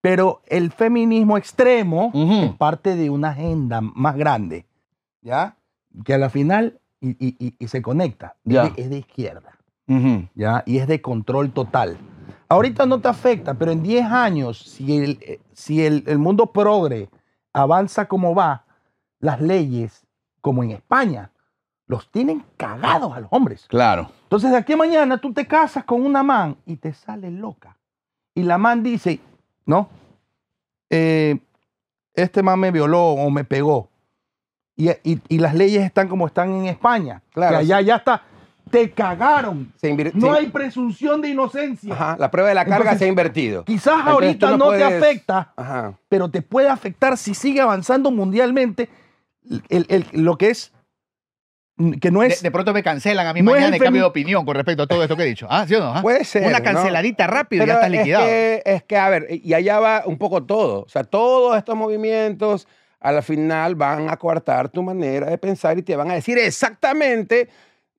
Pero el feminismo extremo Ujú. es parte de una agenda más grande. ¿Ya? Que a la final y, y- y- se conecta. Es Ya. de- es de izquierda. ¿ya? Y es de control total. Ahorita no te afecta, pero en 10 años, si el, eh, si el, el mundo progre avanza como va, las leyes, como en España, los tienen cagados a los hombres. Claro. Entonces, de aquí a mañana tú te casas con una man y te sale loca. Y la man dice, no, eh, este man me violó o me pegó. Y, y- y las leyes están como están en España. Claro, Que allá ya está. Te cagaron. Se No se- hay presunción de inocencia. Ajá, la prueba de la carga Entonces, se ha invertido. Quizás Entonces, ahorita no, no te afecta, Ajá. pero te puede afectar si sigue avanzando mundialmente el- el- lo que es, que no es, de pronto me cancelan a mí No mañana y cambio de opinión con respecto a todo esto que he dicho. Ah, ¿sí o no? Ah. Puede ser. Una ¿no? canceladita rápido y ya estás liquidado. Es que, es que, a ver, y allá va un poco todo. O sea, todos estos movimientos a la final van a coartar tu manera de pensar y te van a decir exactamente,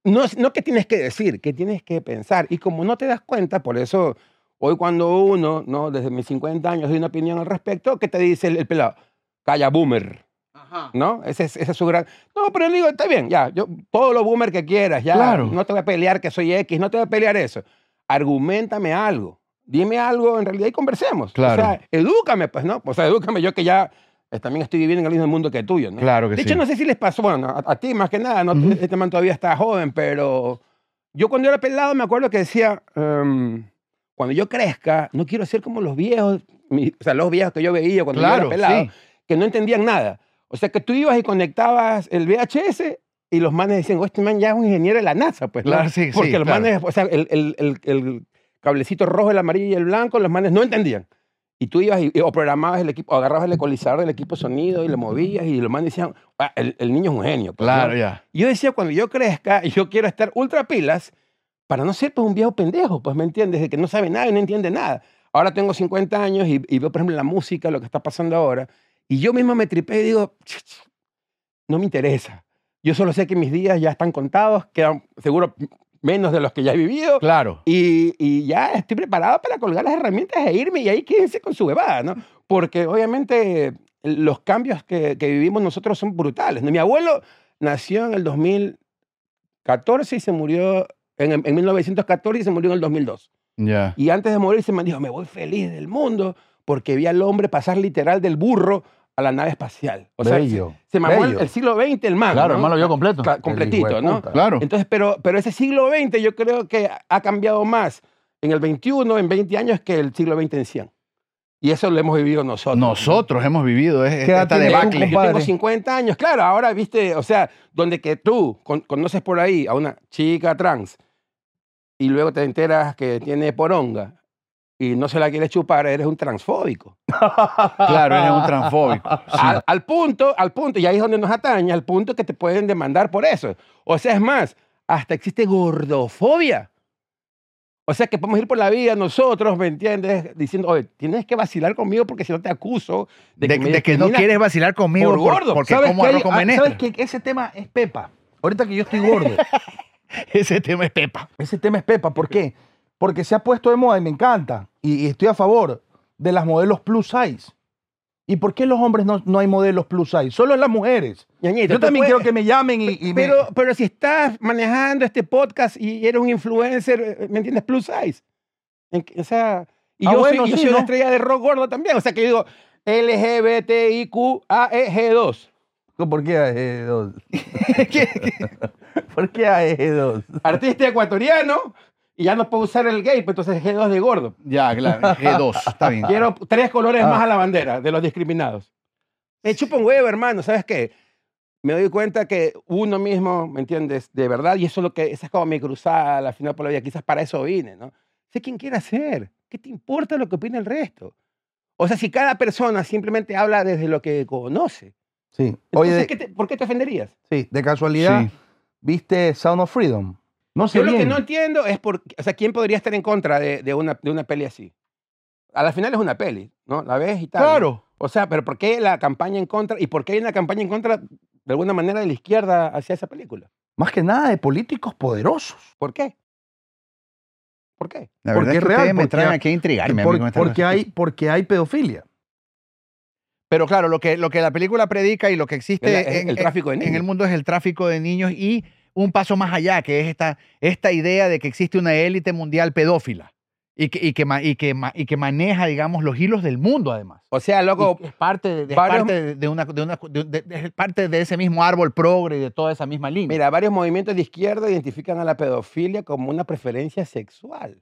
no, es- no que tienes que decir, que tienes que pensar. Y como no te das cuenta, por eso hoy cuando uno, ¿no? desde mis 50 años, doy una opinión al respecto, ¿qué te dice el, el pelado? Calla, boomer. Ajá. ¿no? Ese es, ese es su gran... No, pero le digo, está bien, ya, yo, todo lo boomer que quieras, ya, Claro. no te voy a pelear que soy X, no te voy a pelear eso. Argumentame algo, dime algo en realidad y conversemos. Claro. O sea, edúcame, pues, ¿no? O sea, edúcame yo que ya también estoy viviendo en el mismo mundo que tuyo, ¿no? Claro que de sí. hecho, no sé si les pasó, bueno, a, a ti más que nada, ¿no? Ujú. este man todavía está joven, pero yo cuando era pelado me acuerdo que decía, em, cuando yo crezca, no quiero ser como los viejos, mi- o sea, los viejos que yo veía cuando yo Claro, era pelado, sí. que no entendían nada. O sea, que tú ibas y conectabas el VHS y los manes decían, oh, este man ya es un ingeniero de la NASA, pues. ¿no? Claro, sí, sí, Porque los claro. manes, o sea, el, el- el- el cablecito rojo, el amarillo y el blanco, los manes no entendían. Y tú ibas y, o programabas el equipo, o agarrabas el ecualizador del equipo sonido y lo movías y los manes decían, "Ah, el, el niño es un genio. pues, ¿no? Claro, ya. Y yo decía, cuando yo crezca, yo quiero estar ultra pilas para no ser pues, un viejo pendejo, pues, ¿me entiendes? De que no sabe nada y no entiende nada. Ahora tengo 50 años y, y veo, por ejemplo, la música, lo que está pasando ahora, y yo mismo me tripé y digo, "Ch, ch, no me interesa. Yo solo sé que mis días ya están contados, quedan seguro menos de los que ya he vivido, Claro. y, y ya estoy preparado para colgar las herramientas e irme y ahí quédense con su bebada, ¿no? Porque obviamente los cambios que, que vivimos nosotros son brutales. ¿no? Mi abuelo nació en el 2014 y se murió en, en 1914 y se murió en el 2002. Ya. Y antes de morir se me dijo, me voy feliz del mundo porque vi al hombre pasar literal del burro a la nave espacial. O sea, se, mamó el, bello. el siglo XX el man. Claro, ¿no? el man lo vio completo. Completito, ¿no? Claro. Entonces, pero, pero ese siglo XX yo creo que ha cambiado más en el 21, en 20 años, que el siglo XX en 100. Y eso lo hemos vivido nosotros. Nosotros hemos vivido es- ¿Qué edad esta tienes tú, debacle. Yo tengo compadre? 50 años, claro, ahora viste, o sea, donde que tú con- conoces por ahí a una chica trans y luego te enteras que tiene poronga y no se la quieres chupar, eres un transfóbico. Claro, eres un transfóbico. Sí. Al, al punto, al punto, y ahí es donde nos atañe, al punto que te pueden demandar por eso. O sea, es más, hasta existe gordofobia. O sea, que podemos ir por la vida nosotros, ¿me entiendes? Diciendo, oye, tienes que vacilar conmigo porque si no te acuso de, que, de que no discriminas". quieres vacilar conmigo por por- gordo. porque ¿Sabes como qué hay? con Ah. ¿Sabes que ese tema es Pepa? Ahorita que yo estoy gordo, Ese tema es pepa. ese tema es Pepa. ¿Por qué? Porque se ha puesto de moda y me encanta, y, y estoy a favor de las modelos plus size. ¿Y por qué los hombres no, no hay modelos plus size? Solo las mujeres. Ñañito, Yo también quiero que me llamen y, y me- Pero, pero si estás manejando este podcast y eres un influencer, ¿me entiendes? Plus size. O sea, y Ah, yo bueno, soy, yo sí, soy una estrella de rock gordo también. O sea, que yo digo LGBTIQAEG2. ¿Por qué AEG2? ¿Por qué AEG2? Artista ecuatoriano y ya no puedo usar el gay, pues entonces G2 de gordo. Ya, claro. G2, está bien. Quiero tres colores Ah. más a la bandera de los discriminados. Me chupa un huevo, hermano. ¿Sabes qué? Me doy cuenta que uno mismo, ¿me entiendes? De verdad, y eso es lo que, esa es como mi cruzada al final por la vida. Quizás para eso vine, ¿no? Sé quién quiere ser. ¿Qué te importa lo que opina el resto? O sea, si cada persona simplemente habla desde lo que conoce, Sí. entonces, Oye, de, ¿qué te- ¿por qué te ofenderías? sí, de casualidad, Sí. ¿viste Sound of Freedom? No sé Yo lo que no entiendo es por, o sea, ¿quién podría estar en contra de, de una, de una peli así? A la final es una peli, ¿no? La ves y tal. Claro. O sea, pero ¿por qué la campaña en contra? ¿Y por qué hay una campaña en contra, de alguna manera, de la izquierda hacia esa película? Más que nada de políticos poderosos. ¿Por qué? ¿Por qué? La Porque verdad es es que real, me porque traen aquí a intrigarme. Por- porque, hay, porque hay pedofilia. Pero claro, lo que, lo que la película predica y lo que existe El- el- en, el tráfico de en- en el niños. mundo es el tráfico de niños y un paso más allá, que es esta, esta idea de que existe una élite mundial pedófila y que, y, que, y, que, y que maneja, digamos, los hilos del mundo, además. O sea, loco, es parte de, de- es varios- parte de, una, de una- de- de- de- es parte de ese mismo árbol progre y de toda esa misma línea. mira, varios movimientos de izquierda identifican a la pedofilia como una preferencia sexual.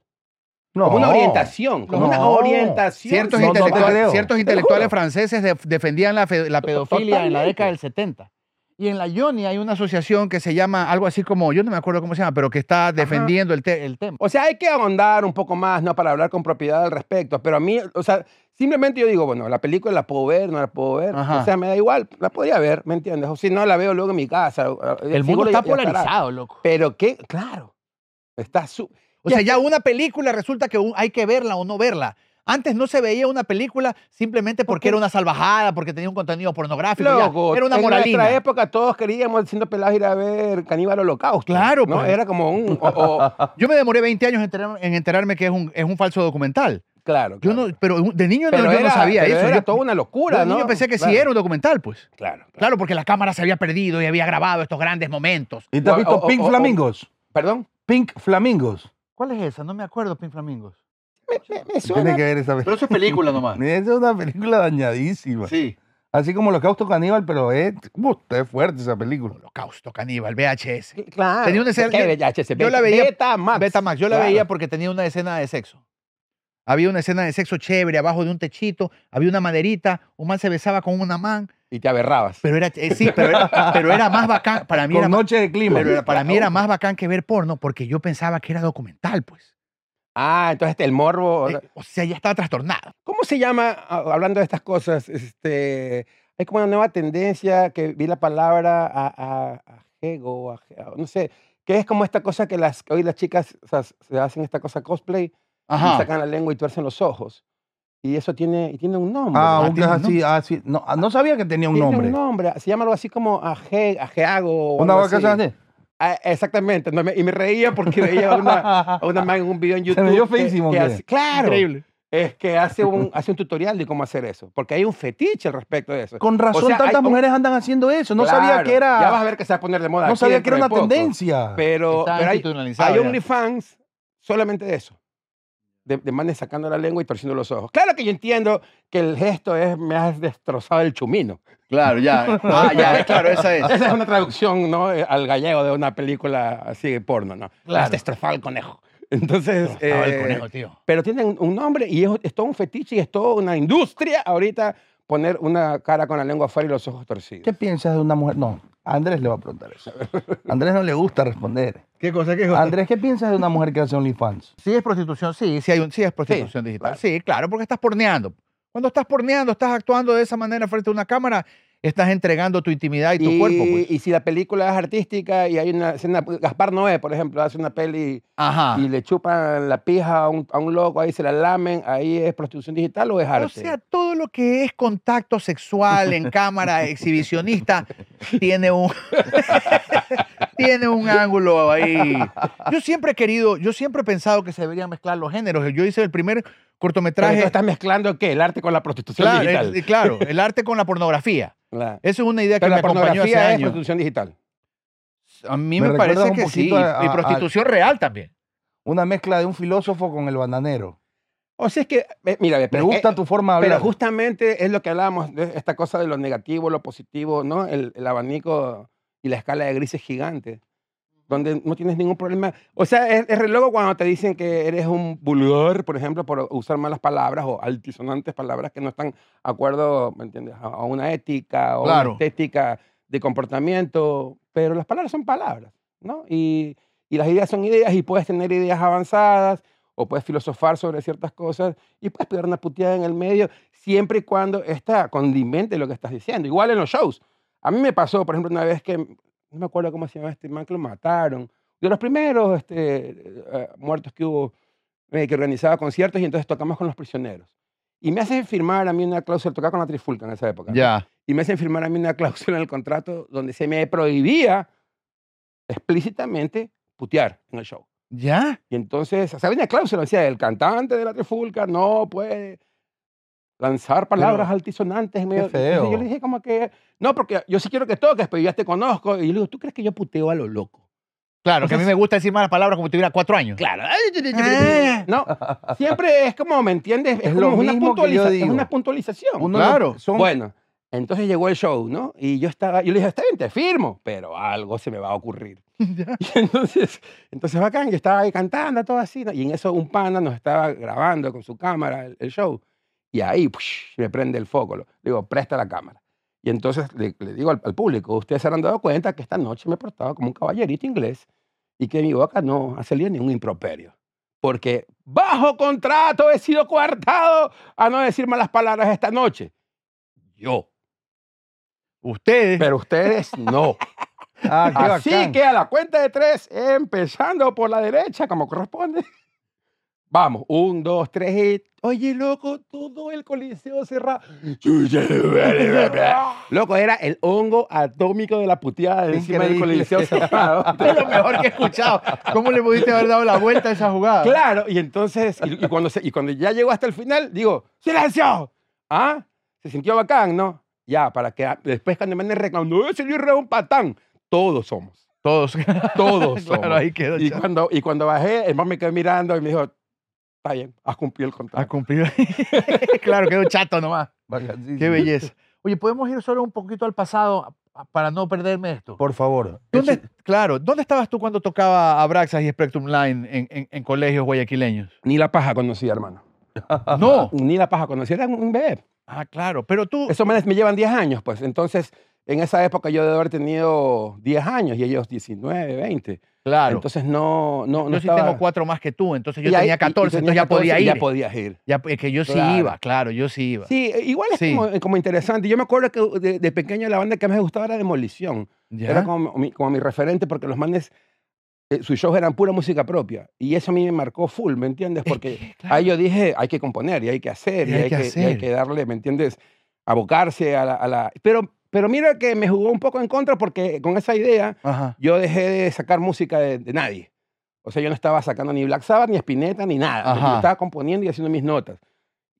No. Como una orientación. Como una orientación Ciertos, No, no te intelectuales, ciertos franceses de- defendían la, fe- la pedofilia en la década del 70. Y en la Yoni hay una asociación que se llama algo así como, yo no me acuerdo cómo se llama, pero que está defendiendo el, te- el tema. O sea, hay que ahondar un poco más, ¿no? Para hablar con propiedad al respecto. Pero a mí, o sea, simplemente yo digo, bueno, la película la puedo ver, no la puedo ver. Ajá. O sea, me da igual, la podría ver, ¿me entiendes? O si no, la veo luego en mi casa. El mundo está polarizado, loco. Pero qué, claro, está su... O sea, ya una película resulta que hay que verla o no verla. Antes no se veía una película simplemente porque era una salvajada, porque tenía un contenido pornográfico. ya. Era una en moralina. nuestra época todos queríamos, siendo pelados, ir a ver Caníbal Holocausto. Claro, ¿no? pues. Era como un... o- o- Yo me demoré 20 años en enterarme, en enterarme que es un, es un falso documental. claro, Yo claro. no, pero de niño no- Pero yo no sabía pero eso. Era yo, toda una locura, de ¿no? niño pensé que Claro, sí era un documental, pues. Claro. claro. Claro, porque la cámara se había perdido y había grabado estos grandes momentos. ¿Y te has visto o- Pink o- o- Flamingos? ¿Perdón? Pink Flamingos. ¿Cuál es esa? No me acuerdo, Pink Flamingos. Me, me Tiene que ver esa película. eso es película nomás. Es una película dañadísima. Sí. Así como Holocausto Caníbal, pero es, uh, es fuerte esa película. Holocausto, caníbal, VHS. Claro. Tenía una escena- ¿Qué yo- VHS? yo la veía- Betamax. Betamax, yo la Claro. veía porque tenía una escena de sexo. Había una escena de sexo chévere abajo de un techito, había una maderita, un man se besaba con una man, Y te aberrabas. pero era, eh, sí, pero era, pero era más bacán, para mí Con era, Noche de Clima. pero era- para mí era más bacán que ver porno porque yo pensaba que era documental, pues. Ah, entonces el morbo. Eh, o sea, ya estaba trastornado. ¿Cómo se llama, ah, hablando de estas cosas, este, hay como una nueva tendencia que vi la palabra a, a, ajego, aje- a- no sé, que es como esta cosa que las, hoy las chicas o sea, se hacen esta cosa cosplay y sacan la lengua y tuercen los ojos. Y eso tiene, y tiene un nombre. Ah, Ah, un que es tiene un así, así. No, ah, no sabía que tenía un Tiene nombre. un nombre, se llama algo así como aje, ajeago. o Una vaca así. Ah, exactamente, no, me- y me reía porque veía a una, a una man en un video en YouTube. me dio que- feísimo, que ¿qué? hace- claro, Increíble. es que hace un, hace un tutorial de cómo hacer eso, porque hay un fetiche al respecto de eso. Con razón sea, tantas mujeres andan haciendo eso. No sabía que era. Ya vas a ver que se va a poner de moda. no aquí sabía que era una poco. tendencia. Pero, hay, hay. OnlyFans solamente de eso. De, de manes sacando la lengua y torciendo los ojos. Claro que yo entiendo que el gesto es me has destrozado el chumino. Claro, ya. Ah, ya, claro, esa es. Esa es una traducción ¿no? Eh, al gallego de una película así de porno, ¿no? Me Claro. has destrozado el conejo. Entonces, el eh, conejo, tío. pero tienen un nombre y es, es todo un fetiche y es toda una industria ahorita poner una cara con la lengua afuera y los ojos torcidos. ¿Qué piensas de una mujer? No, a Andrés le va a preguntar eso. A Andrés no le gusta responder. ¿Qué cosa? ¿Qué Andrés, ¿qué piensas de una mujer que hace OnlyFans? Sí es prostitución, sí, sí, hay un, sí es prostitución Sí, digital. claro. Sí, claro, porque estás porneando. Cuando estás porneando, estás actuando de esa manera frente a una cámara, estás entregando tu intimidad y tu y, cuerpo. Pues. y si la película es artística y hay una escena, Gaspar Noé, por ejemplo, hace una peli Ajá. y le chupan la pija a un, a un loco, ahí se la lamen, ahí es prostitución digital o es arte. O sea, todo lo que es contacto sexual en cámara exhibicionista tiene un tiene un ángulo ahí. Yo siempre he querido, yo siempre he pensado que se deberían mezclar los géneros. Yo hice el primer Pero cortometraje. tú estás mezclando qué? El arte con la prostitución Claro, digital. el, claro, el arte con la pornografía. Claro. Esa es una idea que Pero me la acompañó hace pornografía es años. prostitución digital. A mí Me parece que sí. a- y a- prostitución real también. Una mezcla de un filósofo con el bananero. O sea, es que, eh, mira, Me pero, gusta eh, tu forma de pero hablar. justamente es lo que hablábamos de esta cosa de lo negativo, lo positivo, ¿no? El, el abanico y la escala de grises gigante, donde no tienes ningún problema. O sea, es, es re loco cuando te dicen que eres un vulgar, por ejemplo, por usar malas palabras o altisonantes palabras que no están de acuerdo, ¿me entiendes?, a, a una ética o Claro. una estética de comportamiento, pero las palabras son palabras, ¿no? Y, y las ideas son ideas y puedes tener ideas avanzadas o puedes filosofar sobre ciertas cosas y puedes pegar una puteada en el medio siempre y cuando esta condimente lo que estás diciendo. Igual en los shows. A mí me pasó, por ejemplo, una vez que, no me acuerdo cómo se llama este man, que lo mataron. De los primeros este, eh, muertos que hubo, eh, que organizaba conciertos y entonces tocamos con los prisioneros. Y me hacen firmar a mí una cláusula, tocaba con la Trifulca en esa época. ¿no? Ya. y me hacen firmar a mí una cláusula en el contrato donde se me prohibía explícitamente putear en el show. ¿Ya? Y entonces, o sea, había una cláusula, decía, el cantante de la Trifulca no puede lanzar palabras altisonantes. en medio- Entonces feo. yo le dije como que, no, porque yo sí quiero que toques, pero ya te conozco. Y yo le digo, ¿tú crees que yo puteo a lo loco? Claro, que a mí me gusta decir malas palabras como si tuviera cuatro años. Claro. Ah. No, siempre es como, ¿me entiendes? Es, Es como lo una, mismo que yo es una puntualización. Uno claro. lo- son- Bueno, entonces llegó el show, ¿no? Y yo estaba, yo le dije, está bien, te firmo, pero algo se me va a ocurrir. Y entonces, entonces bacán, yo estaba ahí cantando, todo así, ¿no? y en eso un pana nos estaba grabando con su cámara el, el show, y ahí push, me prende el foco, lo- digo, presta la cámara. Y entonces le, le digo al, al público, ustedes se habrán dado cuenta que esta noche me he portado como un caballerito inglés y que mi boca no ha salido ningún improperio. Porque bajo contrato he sido coartado a no decir malas palabras esta noche. Yo. Ustedes. Pero ustedes no. Ah, Así bacán. que a la cuenta de tres, empezando por la derecha, como corresponde. Vamos, un, dos, tres y... Oye, loco, todo el coliseo cerrado. Loco, era el hongo atómico de la puteada de encima del coliseo cerrado. es lo mejor que he escuchado. ¿Cómo le pudiste haber dado la vuelta a esa jugada? Claro, y entonces, y, y cuando se- y cuando ya llegó hasta el final, digo, ¡silencio! ¿Ah? Se sintió bacán, ¿no? Ya, para que después cuando me anden reclamando, ese libro es un patán. Todos somos. Todos. Todos somos. claro, ahí quedó. Y cuando, y cuando bajé, el man me quedó mirando y me dijo, está bien, has cumplido el contrato. cumplir. claro, quedó chato nomás. Qué belleza. Oye, ¿podemos ir solo un poquito al pasado para no perderme esto? Por favor. ¿Dónde, Eso- claro, ¿dónde estabas tú cuando tocaba Abraxas y Spectrum Line en, en- en colegios guayaquileños? Ni la paja conocía, hermano. No. Ni la paja conocía, era un bebé. Ah, claro, pero tú... Esos manes me llevan 10 años, pues. Entonces, en esa época yo debo haber tenido 10 años y ellos 19, 20. Claro. Entonces no, no, no yo sí estaba- tengo cuatro más que tú, entonces yo Y tenía y- y 14, tenías entonces ya 14 podía y ir. Ya podías ir. Ya, que yo sí Claro. iba, claro, yo sí iba. Sí, eh, igual es Sí. como, como interesante. Yo me acuerdo que de, de pequeño la banda que más me gustaba era Demolición. ¿Ya? Era como mi, como mi referente porque los manes, eh, sus shows eran pura música propia. Y eso a mí me marcó full, ¿me entiendes? Es Porque que, claro. ahí yo dije, hay que componer y hay que hacer y, hay, que, y hay hacer. que darle, ¿me entiendes? Abocarse a la... a la- Pero, pero mira que me jugó un poco en contra porque con esa idea Ajá. yo dejé de sacar música de, de nadie. O sea, yo no estaba sacando ni Black Sabbath, ni Spinetta, ni nada. Yo estaba componiendo y haciendo mis notas.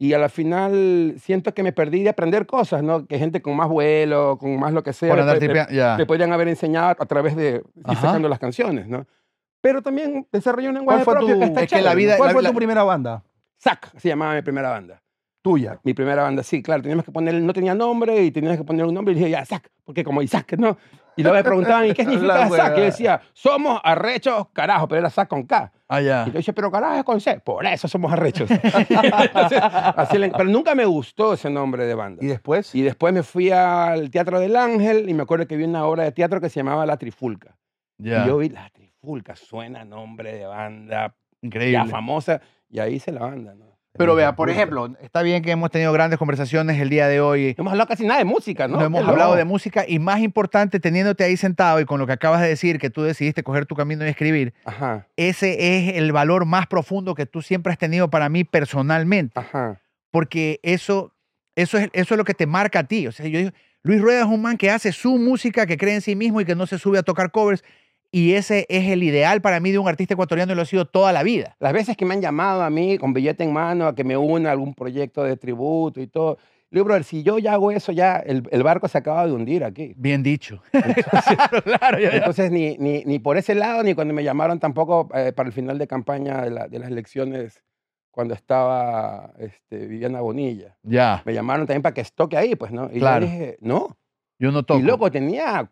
Y a la final siento que me perdí de aprender cosas, ¿no? Que gente con más vuelo, con más lo que sea, ya. me podrían haber enseñado a través de ir sacando las canciones, ¿no? Pero también desarrollé un lenguaje ¿Cuál fue propio tu, que está es que la chévere, vida-. ¿cuál la- fue la- tu primera banda? Zack se llamaba mi primera banda. Tuya. Mi primera banda, sí, claro. Teníamos que poner, no tenía nombre y teníamos que poner un nombre y dije, ya, Zack, porque como Isaac, ¿no? Y luego me preguntaban, ¿y qué significa La Zack? Y yo decía, somos arrechos, carajo, pero era Zack con K. Ah, ya. Y yo decía, pero carajo es con C. Por eso somos arrechos. Entonces, así le- pero nunca me gustó ese nombre de banda. ¿Y después? Y después me fui al Teatro del Ángel y me acuerdo que vi una obra de teatro que se llamaba La Trifulca. Ya. Y yo vi La Trifulca, suena nombre de banda Increíble. ya famosa, y ahí hice la banda, ¿no? Pero vea, por ejemplo, está bien que hemos tenido grandes conversaciones el día de hoy. No hemos hablado casi nada de música, ¿no? No, hemos hablado de música y más importante, teniéndote ahí sentado y con lo que acabas de decir, que tú decidiste coger tu camino y escribir, Ajá, ese es el valor más profundo que tú siempre has tenido para mí personalmente, ajá. porque eso, eso, es, eso es lo que te marca a ti. O sea, yo digo, Luis Rueda es un man que hace su música, que cree en sí mismo y que no se sube a tocar covers. Y ese es el ideal para mí de un artista ecuatoriano y lo ha sido toda la vida. Las veces que me han llamado a mí con billete en mano a que me una a algún proyecto de tributo y todo, le digo, brother, si yo ya hago eso, ya el, el barco se acaba de hundir aquí. Bien dicho. claro, claro. ya- ya. Entonces, ni, ni, ni por ese lado, ni cuando me llamaron tampoco eh, para el final de campaña de, la- de las elecciones, cuando estaba este, Viviana Bonilla. Ya, Me llamaron también para que toque ahí, pues, ¿no? Y Claro. yo dije, no. yo no toco. Y loco, tenía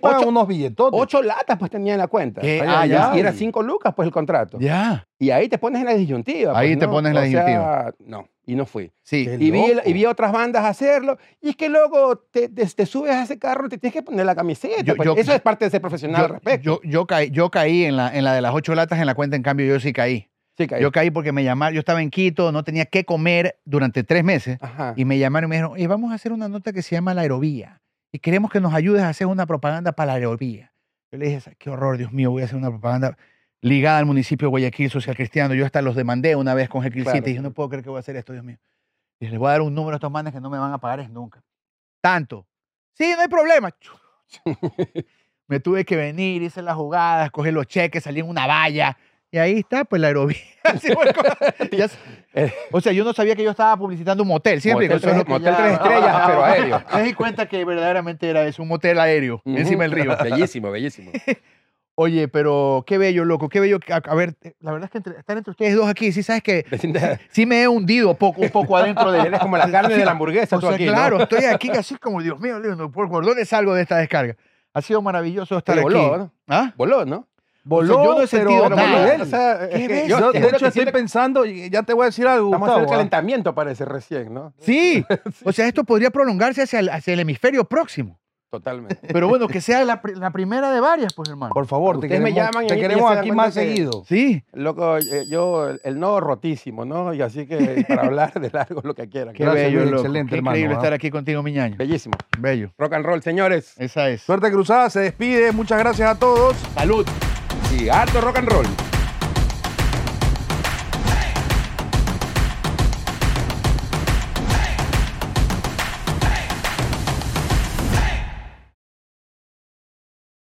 Ocho- unos billetotes. ocho latas, pues tenía en la cuenta. ¿Qué? Ah, ya. Y era cinco lucas, pues, el contrato. Ya. Y ahí te pones en la disyuntiva. Ahí pues, te ¿no? pones en la O sea, disyuntiva. no, y no fui. Sí. Y vi, y vi otras bandas hacerlo. Y es que luego te, te- te subes a ese carro y te tienes que poner la camiseta. Yo- pues. yo- Eso es parte de ser profesional al Yo, respecto. yo, yo caí, yo caí en la, en la de las ocho latas en la cuenta, en cambio yo sí caí. Sí, caí. Yo caí porque me llamaron, yo estaba en Quito, no tenía qué comer durante tres meses Ajá. y me llamaron y me dijeron, "Oye, vamos a hacer una nota que se llama La Aerovía y queremos que nos ayudes a hacer una propaganda para la Aerovía. Yo le dije, qué horror, Dios mío, voy a hacer una propaganda ligada al municipio de Guayaquil Social Cristiano. Yo hasta los demandé una vez con Jekyll Claro. City y dije, no puedo creer que voy a hacer esto, Dios mío. Y les voy a dar un número a estos manes que no me van a pagar es nunca. Tanto. Sí, no hay problema. Me tuve que venir, hice las jugadas, cogí los cheques, salí en una valla. Y ahí está, pues la Eh. o sea, yo no sabía que yo estaba publicitando un motel. ¿Sí me Motel tres- motel tres estrellas, pero aéreo. Me di cuenta que verdaderamente era eso, un motel aéreo, encima del río. Bellísimo, bellísimo. Oye, pero qué bello, loco, qué bello. A, a ver, la verdad es que entre- estar entre ustedes dos aquí, sí sabes que sí me he hundido poco, un poco adentro de... Eres como la carne de la hamburguesa, O tú sea, aquí, ¿no? claro, estoy aquí así como, Dios mío, ¿por, por dónde salgo de esta descarga? Ha sido maravilloso estar Pero aquí. voló, ¿no? ¿Ah? Voló, ¿no? Voló, O sea, yo no he sentido pero nada. él. O sea, es ¿Qué que ves? yo Yo, te de hecho, estoy siento- pensando, y ya te voy a decir algo, Vamos a hacer el Gustavo, ¿ah? calentamiento, parece recién, ¿no? Sí. O sea, esto podría prolongarse hacia el, hacia el hemisferio próximo. Totalmente. Pero bueno, que sea la, pri- la primera de varias, pues, hermano. Por favor, te Ustedes me queremos, llaman y te queremos aquí más que- seguido. Sí. Loco, eh, yo, el, no rotísimo, ¿no? Y así que para hablar de largo lo que quieran. Qué Gracias, bello, excelente, Qué hermano, increíble ¿ah? estar aquí contigo, Miñaño. Bellísimo. Bello. Rock and roll, señores. Esa es. Suerte cruzada, se despide. Muchas gracias a todos. Salud. Y harto rock and roll.